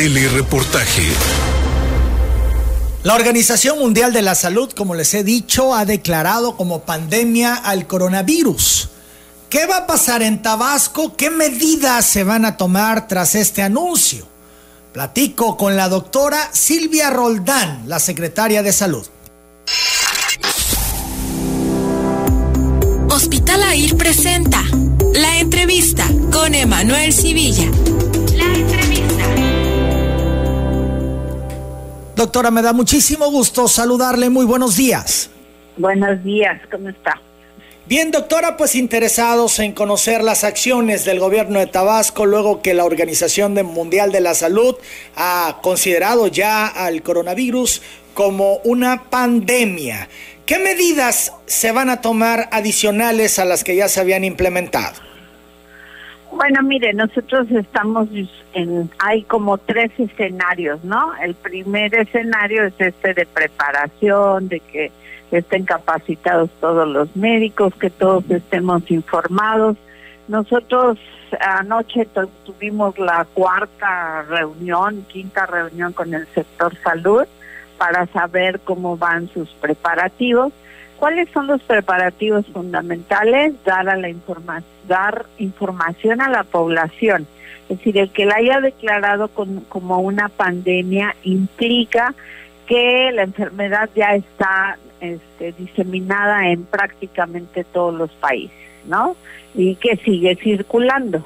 Telereportaje. La Organización Mundial de la Salud, como les he dicho, ha declarado como pandemia al coronavirus. ¿Qué va a pasar en Tabasco? ¿Qué medidas se van a tomar tras este anuncio? Platico con la doctora Silvia Roldán, la secretaria de Salud. Hospital AIR presenta la entrevista con Emanuel Civilla. La entrevista. Doctora, me da muchísimo gusto saludarle. Muy buenos días. Buenos días, ¿cómo está? Bien, doctora, pues interesados en conocer las acciones del gobierno de Tabasco luego que la Organización Mundial de la Salud ha considerado ya al coronavirus como una pandemia. ¿Qué medidas se van a tomar adicionales a las que ya se habían implementado? Bueno, mire, nosotros estamos en, hay como tres escenarios, ¿no? El primer escenario es este de preparación, de que estén capacitados todos los médicos, que todos estemos informados. Nosotros anoche tuvimos la cuarta reunión, quinta reunión con el sector salud para saber cómo van sus preparativos. ¿Cuáles son los preparativos fundamentales? Dar, a la dar información a la población. Es decir, el que la haya declarado como una pandemia implica que la enfermedad ya está este, diseminada en prácticamente todos los países, ¿no? Y que sigue circulando.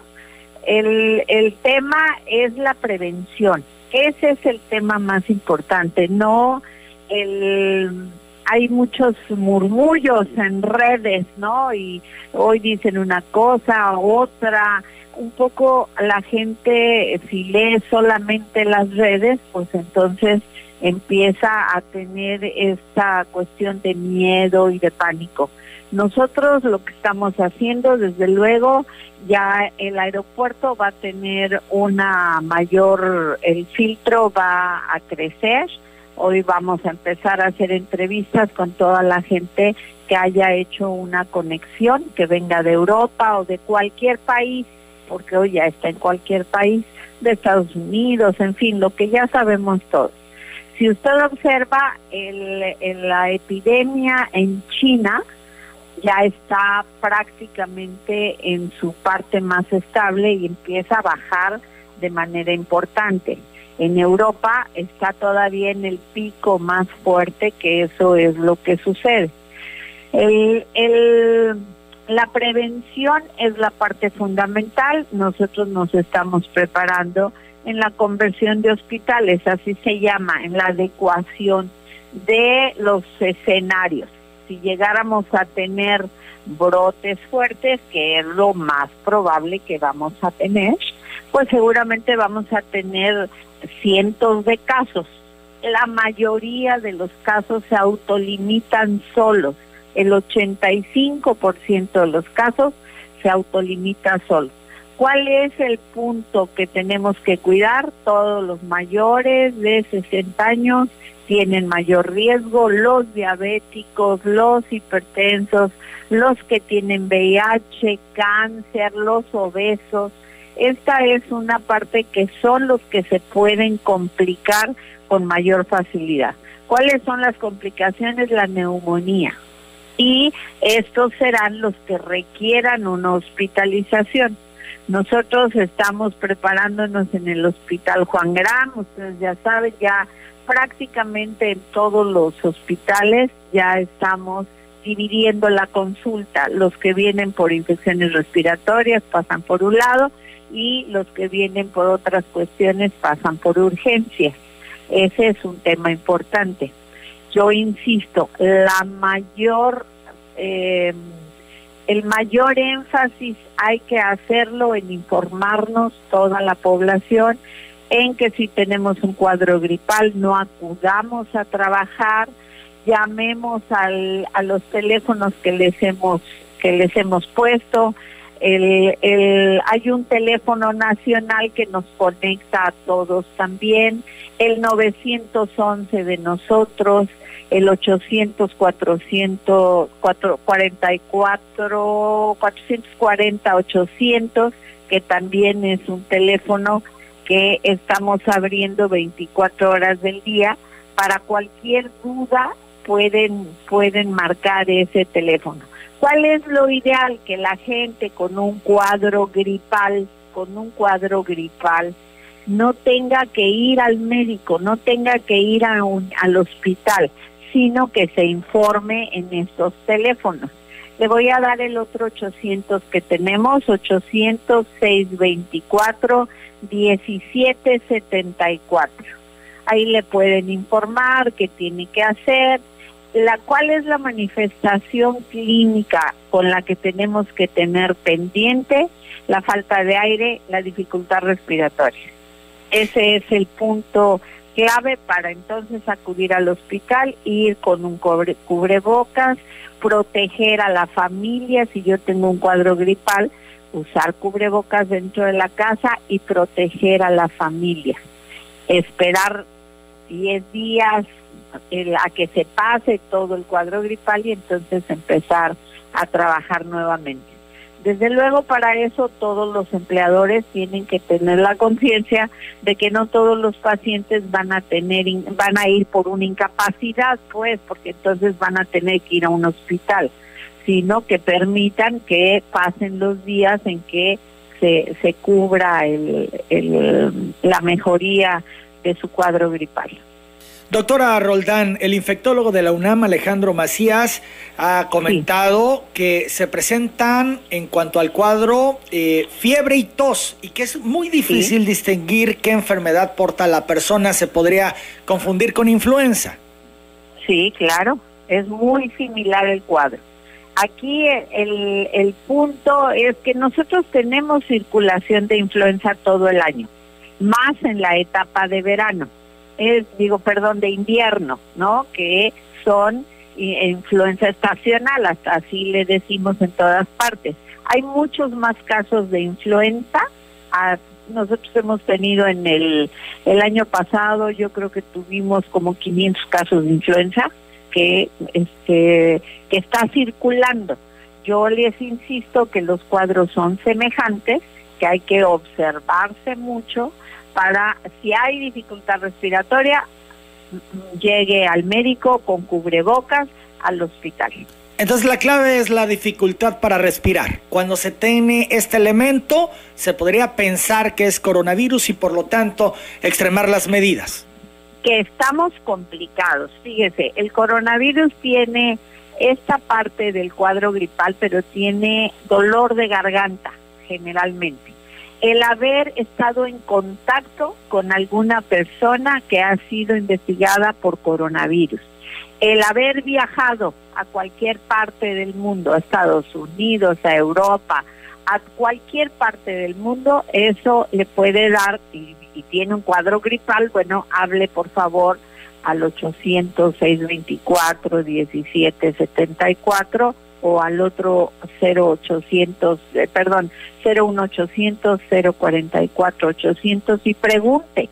El, el tema es la prevención ese es el tema más importante, no el hay muchos murmullos en redes, ¿no? Y hoy dicen una cosa, otra, un poco la gente si lee solamente las redes, pues entonces empieza a tener esta cuestión de miedo y de pánico. Nosotros lo que estamos haciendo, desde luego, ya el aeropuerto va a tener una mayor, el filtro va a crecer. Hoy vamos a empezar a hacer entrevistas con toda la gente que haya hecho una conexión, que venga de Europa o de cualquier país, porque hoy ya está en cualquier país, de Estados Unidos, en fin, lo que ya sabemos todos. Si usted observa el, la epidemia en China, ya está prácticamente en su parte más estable y empieza a bajar de manera importante. En Europa está todavía en el pico más fuerte, que eso es lo que sucede. El, el, la prevención es la parte fundamental. Nosotros nos estamos preparando en la conversión de hospitales, así se llama, en la adecuación de los escenarios si llegáramos a tener brotes fuertes, que es lo más probable que vamos a tener, pues seguramente vamos a tener cientos de casos. La mayoría de los casos se autolimitan solos. El 85% de los casos se autolimita solo. ¿Cuál es el punto que tenemos que cuidar? Todos los mayores de 60 años tienen mayor riesgo, los diabéticos, los hipertensos, los que tienen VIH, cáncer, los obesos. Esta es una parte que son los que se pueden complicar con mayor facilidad. ¿Cuáles son las complicaciones? La neumonía. Y estos serán los que requieran una hospitalización. Nosotros estamos preparándonos en el Hospital Juan Gran, ustedes ya saben, ya prácticamente en todos los hospitales ya estamos dividiendo la consulta. Los que vienen por infecciones respiratorias pasan por un lado y los que vienen por otras cuestiones pasan por urgencias. Ese es un tema importante. Yo insisto, la mayor, eh, el mayor énfasis hay que hacerlo en informarnos toda la población en que si tenemos un cuadro gripal no acudamos a trabajar, llamemos al, a los teléfonos que les hemos que les hemos puesto. El, el, hay un teléfono nacional que nos conecta a todos también, el 911 de nosotros, el 800 400 44 440 800 que también es un teléfono que estamos abriendo 24 horas del día. Para cualquier duda pueden, pueden marcar ese teléfono. ¿Cuál es lo ideal? Que la gente con un cuadro gripal, con un cuadro gripal, no tenga que ir al médico, no tenga que ir a un, al hospital, sino que se informe en estos teléfonos. Le voy a dar el otro 800 que tenemos, 800 624 1774. Ahí le pueden informar qué tiene que hacer, la cuál es la manifestación clínica con la que tenemos que tener pendiente, la falta de aire, la dificultad respiratoria. Ese es el punto clave para entonces acudir al hospital, ir con un cubrebocas, proteger a la familia si yo tengo un cuadro gripal, usar cubrebocas dentro de la casa y proteger a la familia. Esperar 10 días a que se pase todo el cuadro gripal y entonces empezar a trabajar nuevamente. Desde luego para eso todos los empleadores tienen que tener la conciencia de que no todos los pacientes van a tener van a ir por una incapacidad, pues, porque entonces van a tener que ir a un hospital, sino que permitan que pasen los días en que se, se cubra la mejoría de su cuadro gripal. Doctora Roldán, el infectólogo de la UNAM, Alejandro Macías, ha comentado que se presentan en cuanto al cuadro eh, fiebre y tos y que es muy difícil distinguir qué enfermedad porta la persona. Se podría confundir con influenza. Sí, claro, es muy similar el cuadro. Aquí el, el punto es que nosotros tenemos circulación de influenza todo el año, más en la etapa de verano es, digo, perdón, de invierno, ¿no? Que son influenza estacional, así le decimos en todas partes. Hay muchos más casos de influenza. nosotros hemos tenido en el, el año pasado, yo creo que tuvimos como 500 casos de influenza que, este, que está circulando. Yo les insisto que los cuadros son semejantes, que hay que observarse mucho para, si hay dificultad respiratoria, llegue al médico con cubrebocas al hospital. Entonces la clave es la dificultad para respirar. Cuando se tiene este elemento, se podría pensar que es coronavirus y por lo tanto extremar las medidas. Que estamos complicados. Fíjese, el coronavirus tiene esta parte del cuadro gripal, pero tiene dolor de garganta generalmente el haber estado en contacto con alguna persona que ha sido investigada por coronavirus, el haber viajado a cualquier parte del mundo, a Estados Unidos, a Europa, a cualquier parte del mundo, eso le puede dar, y, tiene un cuadro gripal, bueno, hable por favor al 800 624 1774 o al otro 0800, eh, perdón, 01800 044 800 y pregunte.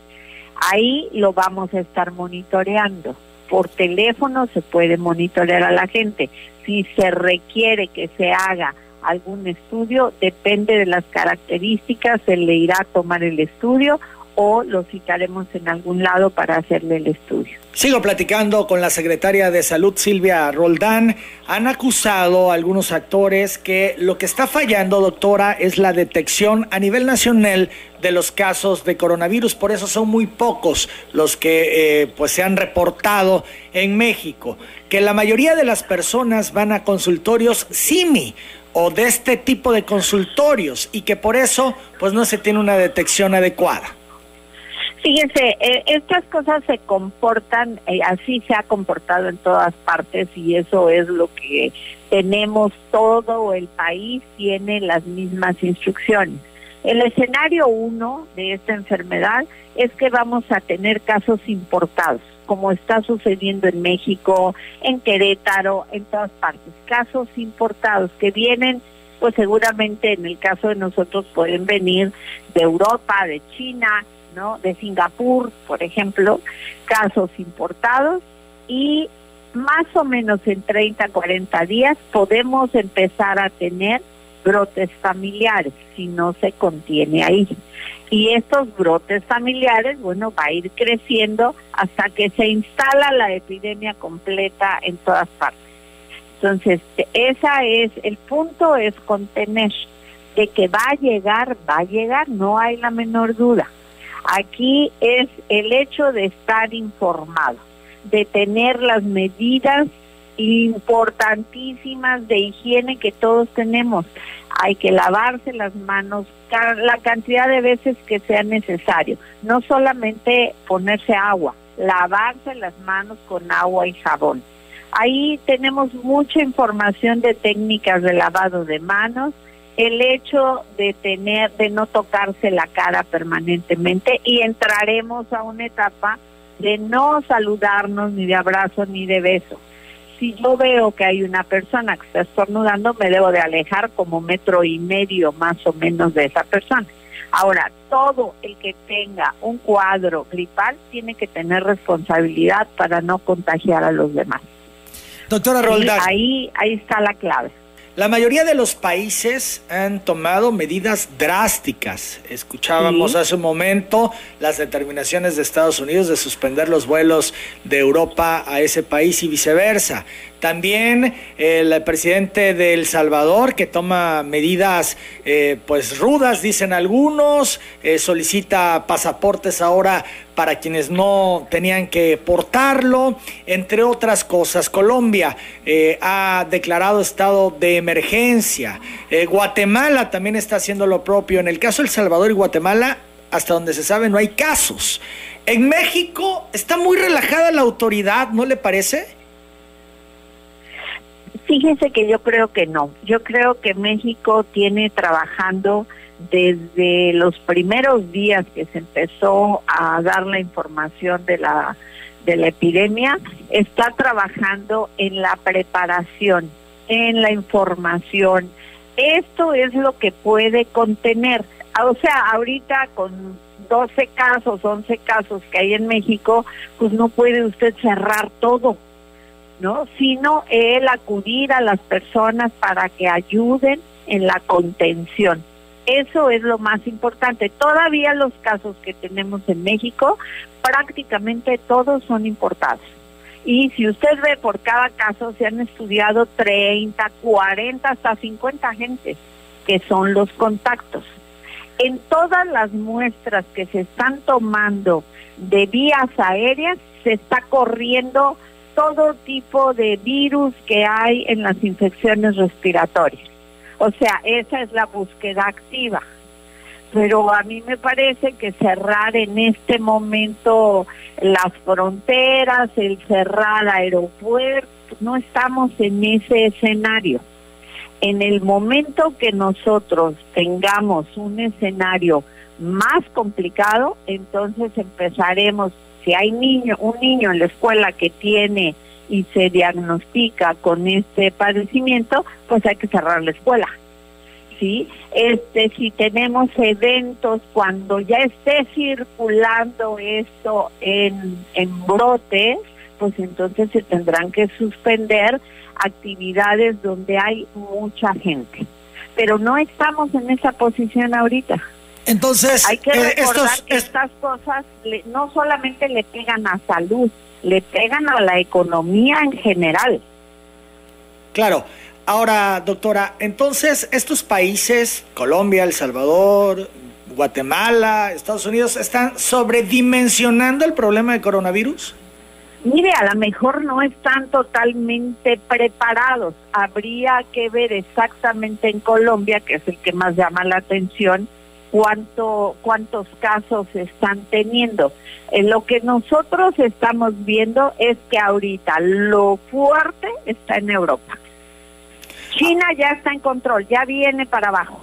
Ahí lo vamos a estar monitoreando. Por teléfono se puede monitorear a la gente. Si se requiere que se haga algún estudio, depende de las características, se le irá a tomar el estudio o lo citaremos en algún lado para hacerle el estudio. Sigo platicando con la secretaria de Salud Silvia Roldán. Han acusado algunos actores que lo que está fallando, doctora, es la detección a nivel nacional de los casos de coronavirus. Por eso son muy pocos los que eh, pues se han reportado en México. Que la mayoría de las personas van a consultorios SIMI o de este tipo de consultorios y que por eso pues no se tiene una detección adecuada. Fíjense, eh, estas cosas se comportan, eh, así se ha comportado en todas partes y eso es lo que tenemos, todo el país tiene las mismas instrucciones. El escenario uno de esta enfermedad es que vamos a tener casos importados, como está sucediendo en México, en Querétaro, en todas partes, casos importados que vienen pues seguramente en el caso de nosotros pueden venir de Europa, de China, de Singapur, por ejemplo, casos importados y más o menos en 30, 40 días podemos empezar a tener brotes familiares si no se contiene ahí. Y estos brotes familiares, bueno, va a ir creciendo hasta que se instala la epidemia completa en todas partes. Entonces, esa es, el punto es contener, de que va a llegar, va a llegar, no hay la menor duda. Aquí es el hecho de estar informado, de tener las medidas importantísimas de higiene que todos tenemos. Hay que lavarse las manos la cantidad de veces que sea necesario. No solamente ponerse agua, lavarse las manos con agua y jabón. Ahí tenemos mucha información de técnicas de lavado de manos, el hecho de tener, de no tocarse la cara permanentemente y entraremos a una etapa de no saludarnos ni de abrazo ni de beso si yo veo que hay una persona que está estornudando, me debo de alejar como metro y medio más o menos de esa persona. Ahora, todo el que tenga un cuadro gripal tiene que tener responsabilidad para no contagiar a los demás. Doctora Roldán. Ahí, ahí está la clave. La mayoría de los países han tomado medidas drásticas. Escuchábamos hace un momento las determinaciones de Estados Unidos de suspender los vuelos de Europa a ese país y viceversa. También el presidente de El Salvador, que toma medidas eh, pues rudas, dicen algunos, eh, solicita pasaportes ahora para quienes no tenían que portarlo, entre otras cosas. Colombia eh, ha declarado estado de emergencia. Guatemala también está haciendo lo propio. En el caso de El Salvador y Guatemala, hasta donde se sabe, no hay casos. En México está muy relajada la autoridad, ¿no le parece? Fíjense que yo creo que no. Yo creo que México tiene trabajando desde los primeros días que se empezó a dar la información de la de la epidemia, está trabajando en la preparación, en la información. Esto es lo que puede contener. O sea, ahorita con 12 casos, 11 casos que hay en México, pues no puede usted cerrar todo ¿no? Sino el acudir a las personas para que ayuden en la contención. Eso es lo más importante. Todavía los casos que tenemos en México, prácticamente todos son importados. Y si usted ve por cada caso, se han estudiado 30, 40, hasta 50 gentes, que son los contactos. En todas las muestras que se están tomando de vías aéreas, se está corriendo todo tipo de virus que hay en las infecciones respiratorias. O sea, esa es la búsqueda activa. Pero a mí me parece que cerrar en este momento las fronteras, el cerrar aeropuertos, no estamos en ese escenario. En el momento que nosotros tengamos un escenario más complicado, entonces empezaremos si hay niño, un niño en la escuela que tiene y se diagnostica con este padecimiento, pues hay que cerrar la escuela. ¿Sí? Este, si tenemos eventos cuando ya esté circulando esto en, en brotes, pues entonces se tendrán que suspender actividades donde hay mucha gente. Pero no estamos en esa posición ahorita. Entonces, hay que eh, recordar que estas cosas no solamente le pegan a salud, le pegan a la economía en general. Claro. Ahora, doctora, entonces estos países, Colombia, El Salvador, Guatemala, Estados Unidos, ¿están sobredimensionando el problema de coronavirus? Mire, a lo mejor no están totalmente preparados. Habría que ver exactamente en Colombia, que es el que más llama la atención, cuánto, cuántos casos están teniendo. En lo que nosotros estamos viendo es que ahorita lo fuerte está en Europa. China ya está en control, ya viene para abajo,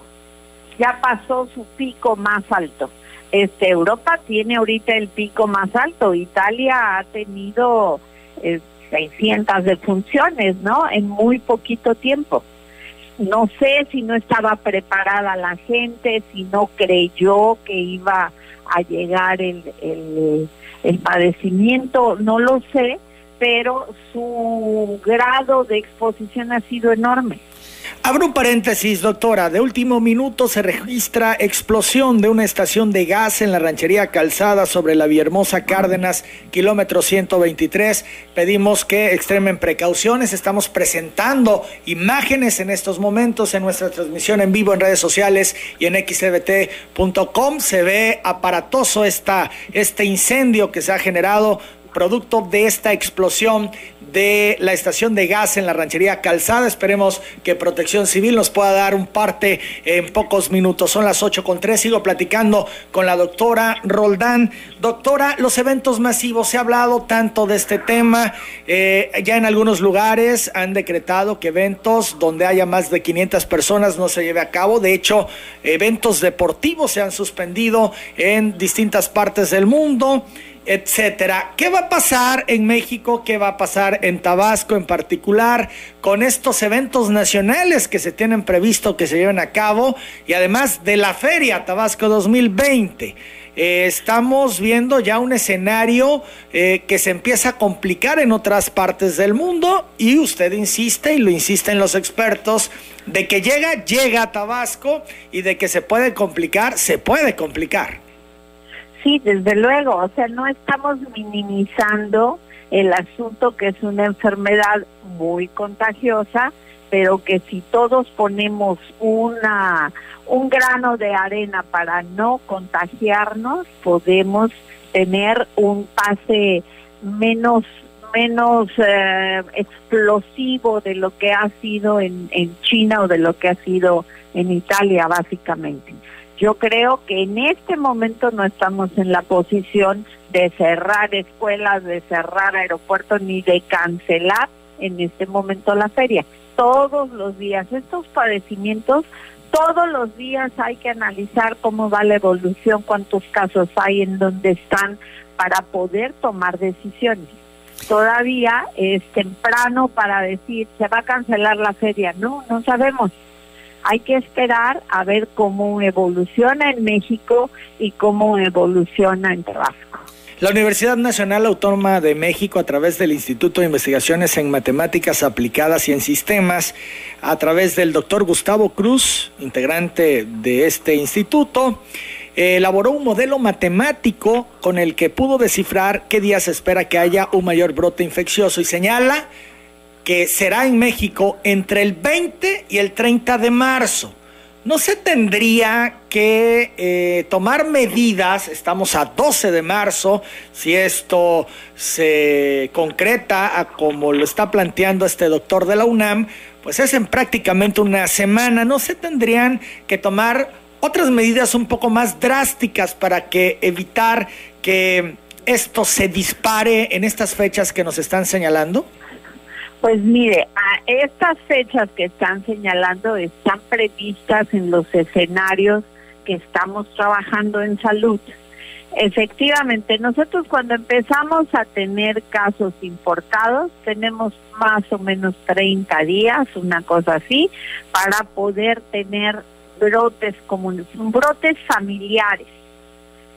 ya pasó su pico más alto. Este Europa tiene ahorita el pico más alto. Italia ha tenido eh, 600 defunciones, ¿no? En muy poquito tiempo no sé si no estaba preparada la gente, si no creyó que iba a llegar el, el, padecimiento, no lo sé, pero su grado de exposición ha sido enorme. Abro un paréntesis, doctora. De último minuto se registra explosión de una estación de gas en la ranchería Calzada sobre la Villahermosa Cárdenas, kilómetro 123. Pedimos que extremen precauciones. Estamos presentando imágenes en estos momentos en nuestra transmisión en vivo en redes sociales y en xbt.com. Se ve aparatoso esta, este incendio que se ha generado producto de esta explosión de la estación de gas en la ranchería Calzada. Esperemos que Protección Civil nos pueda dar un parte en pocos minutos. Son las 8 con 3. Sigo platicando con la doctora Roldán. Doctora, los eventos masivos, se ha hablado tanto de este tema. Eh, ya en algunos lugares han decretado que eventos donde haya más de 500 personas no se lleve a cabo. De hecho, eventos deportivos se han suspendido en distintas partes del mundo etcétera. ¿Qué va a pasar en México? ¿Qué va a pasar en Tabasco en particular con estos eventos nacionales que se tienen previsto que se lleven a cabo y además de la Feria Tabasco 2020? Eh, estamos viendo ya un escenario eh, que se empieza a complicar en otras partes del mundo y usted insiste y lo insisten los expertos de que llega, llega a Tabasco y de que se puede complicar, se puede complicar. Sí, desde luego, o sea, no estamos minimizando el asunto que es una enfermedad muy contagiosa, pero que si todos ponemos una un grano de arena para no contagiarnos, podemos tener un pase menos menos eh, explosivo de lo que ha sido en, en China o de lo que ha sido en Italia, básicamente. Yo creo que en este momento no estamos en la posición de cerrar escuelas, de cerrar aeropuertos, ni de cancelar en este momento la feria. Todos los días, estos padecimientos, todos los días hay que analizar cómo va la evolución, cuántos casos hay, en dónde están, para poder tomar decisiones. Todavía es temprano para decir, se va a cancelar la feria. No, no sabemos hay que esperar a ver cómo evoluciona en México y cómo evoluciona en Tabasco. La Universidad Nacional Autónoma de México, a través del Instituto de Investigaciones en Matemáticas Aplicadas y en Sistemas, a través del doctor Gustavo Cruz, integrante de este instituto, elaboró un modelo matemático con el que pudo descifrar qué días se espera que haya un mayor brote infeccioso y señala que será en México entre el 20 y el 30 de marzo. ¿No se tendría que eh, tomar medidas, estamos a 12 de marzo, si esto se concreta a como lo está planteando este doctor de la UNAM, pues es en prácticamente una semana, ¿no se tendrían que tomar otras medidas un poco más drásticas para que evitar que esto se dispare en estas fechas que nos están señalando? Pues mire, a estas fechas que están señalando están previstas en los escenarios que estamos trabajando en salud. Efectivamente, nosotros cuando empezamos a tener casos importados, tenemos más o menos 30 días, una cosa así, para poder tener brotes comunes, brotes familiares,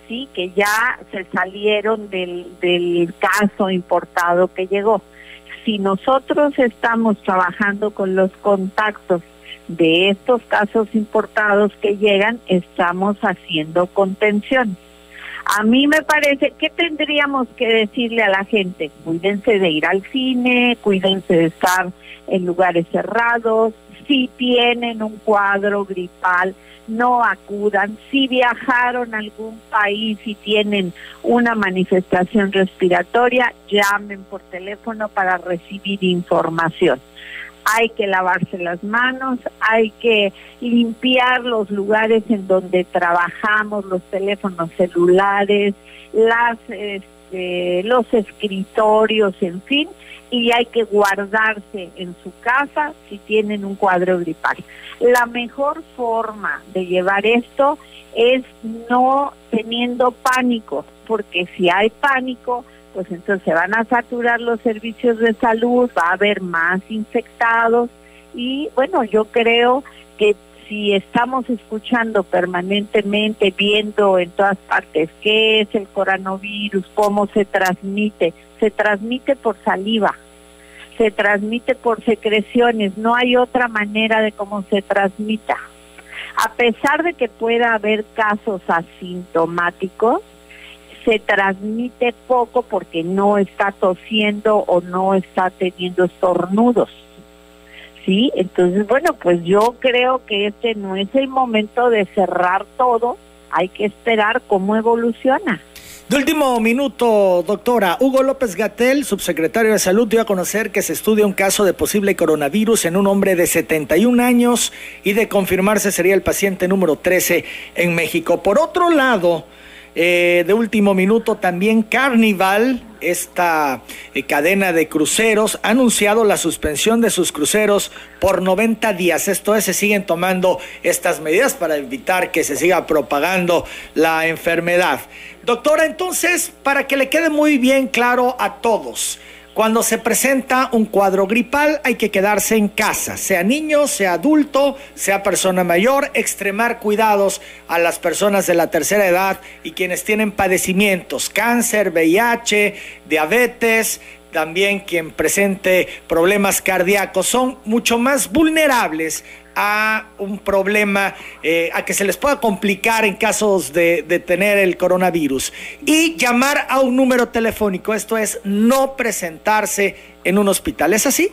sí, que ya se salieron del, del caso importado que llegó si nosotros estamos trabajando con los contactos de estos casos importados que llegan, estamos haciendo contención. A mí me parece que tendríamos que decirle a la gente, cuídense de ir al cine, cuídense de estar en lugares cerrados, si tienen un cuadro gripal, no acudan. Si viajaron a algún país y tienen una manifestación respiratoria, llamen por teléfono para recibir información. Hay que lavarse las manos, hay que limpiar los lugares en donde trabajamos, los teléfonos celulares, las, este, los escritorios, en fin, y hay que guardarse en su casa si tienen un cuadro gripal. La mejor forma de llevar esto es no teniendo pánico, porque si hay pánico, pues entonces se van a saturar los servicios de salud, va a haber más infectados y bueno, yo creo que si estamos escuchando permanentemente, viendo en todas partes qué es el coronavirus, cómo se transmite, se transmite por saliva. se transmite por secreciones, no hay otra manera de cómo se transmita. A pesar de que pueda haber casos asintomáticos, se transmite poco porque no está tosiendo o no está teniendo estornudos. ¿Sí? Entonces, bueno, pues yo creo que este no es el momento de cerrar todo, hay que esperar cómo evoluciona. De último minuto, doctora. Hugo López Gatel, subsecretario de Salud, dio a conocer que se estudia un caso de posible coronavirus en un hombre de 71 años y de confirmarse sería el paciente número 13 en México. Por otro lado, eh, de último minuto también Carnival, esta eh, cadena de cruceros, ha anunciado la suspensión de sus cruceros por 90 días. Esto es, se siguen tomando estas medidas para evitar que se siga propagando la enfermedad. Doctora, entonces, para que le quede muy bien claro a todos, cuando se presenta un cuadro gripal hay que quedarse en casa, sea niño, sea adulto, sea persona mayor, extremar cuidados a las personas de la tercera edad y quienes tienen padecimientos, cáncer, VIH, diabetes, también quien presente problemas cardíacos, son mucho más vulnerables a un problema, eh, a que se les pueda complicar en casos de, tener el coronavirus. Y llamar a un número telefónico, esto es no presentarse en un hospital. ¿Es así?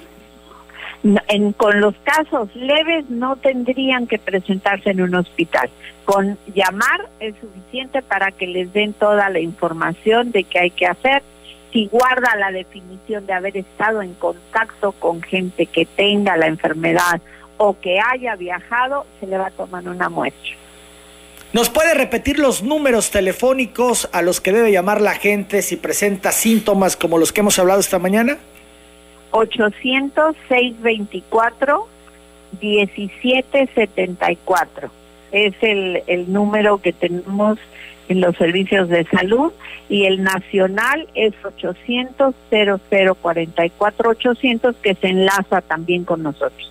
con los casos leves no tendrían que presentarse en un hospital. Con llamar es suficiente para que les den toda la información de qué hay que hacer. Si guarda la definición de haber estado en contacto con gente que tenga la enfermedad o que haya viajado, se le va a tomar una muestra. ¿Nos puede repetir los números telefónicos a los que debe llamar la gente si presenta síntomas como los que hemos hablado esta mañana? 800-624-1774. Es el, el número que tenemos en los servicios de salud y el nacional es 800 0044 800 que se enlaza también con nosotros.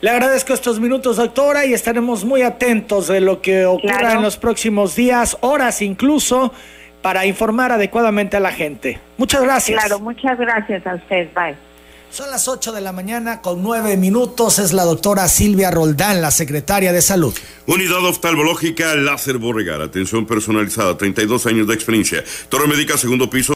Le agradezco estos minutos, doctora, y estaremos muy atentos de lo que ocurra en los próximos días, horas incluso, para informar adecuadamente a la gente. Muchas gracias. Claro, muchas gracias a usted. Bye. Son las 8 de la mañana con 9 minutos. Es la doctora Silvia Roldán, la secretaria de Salud. Unidad oftalmológica Láser Borregar. Atención personalizada. 32 años de experiencia. Torre médica, segundo piso.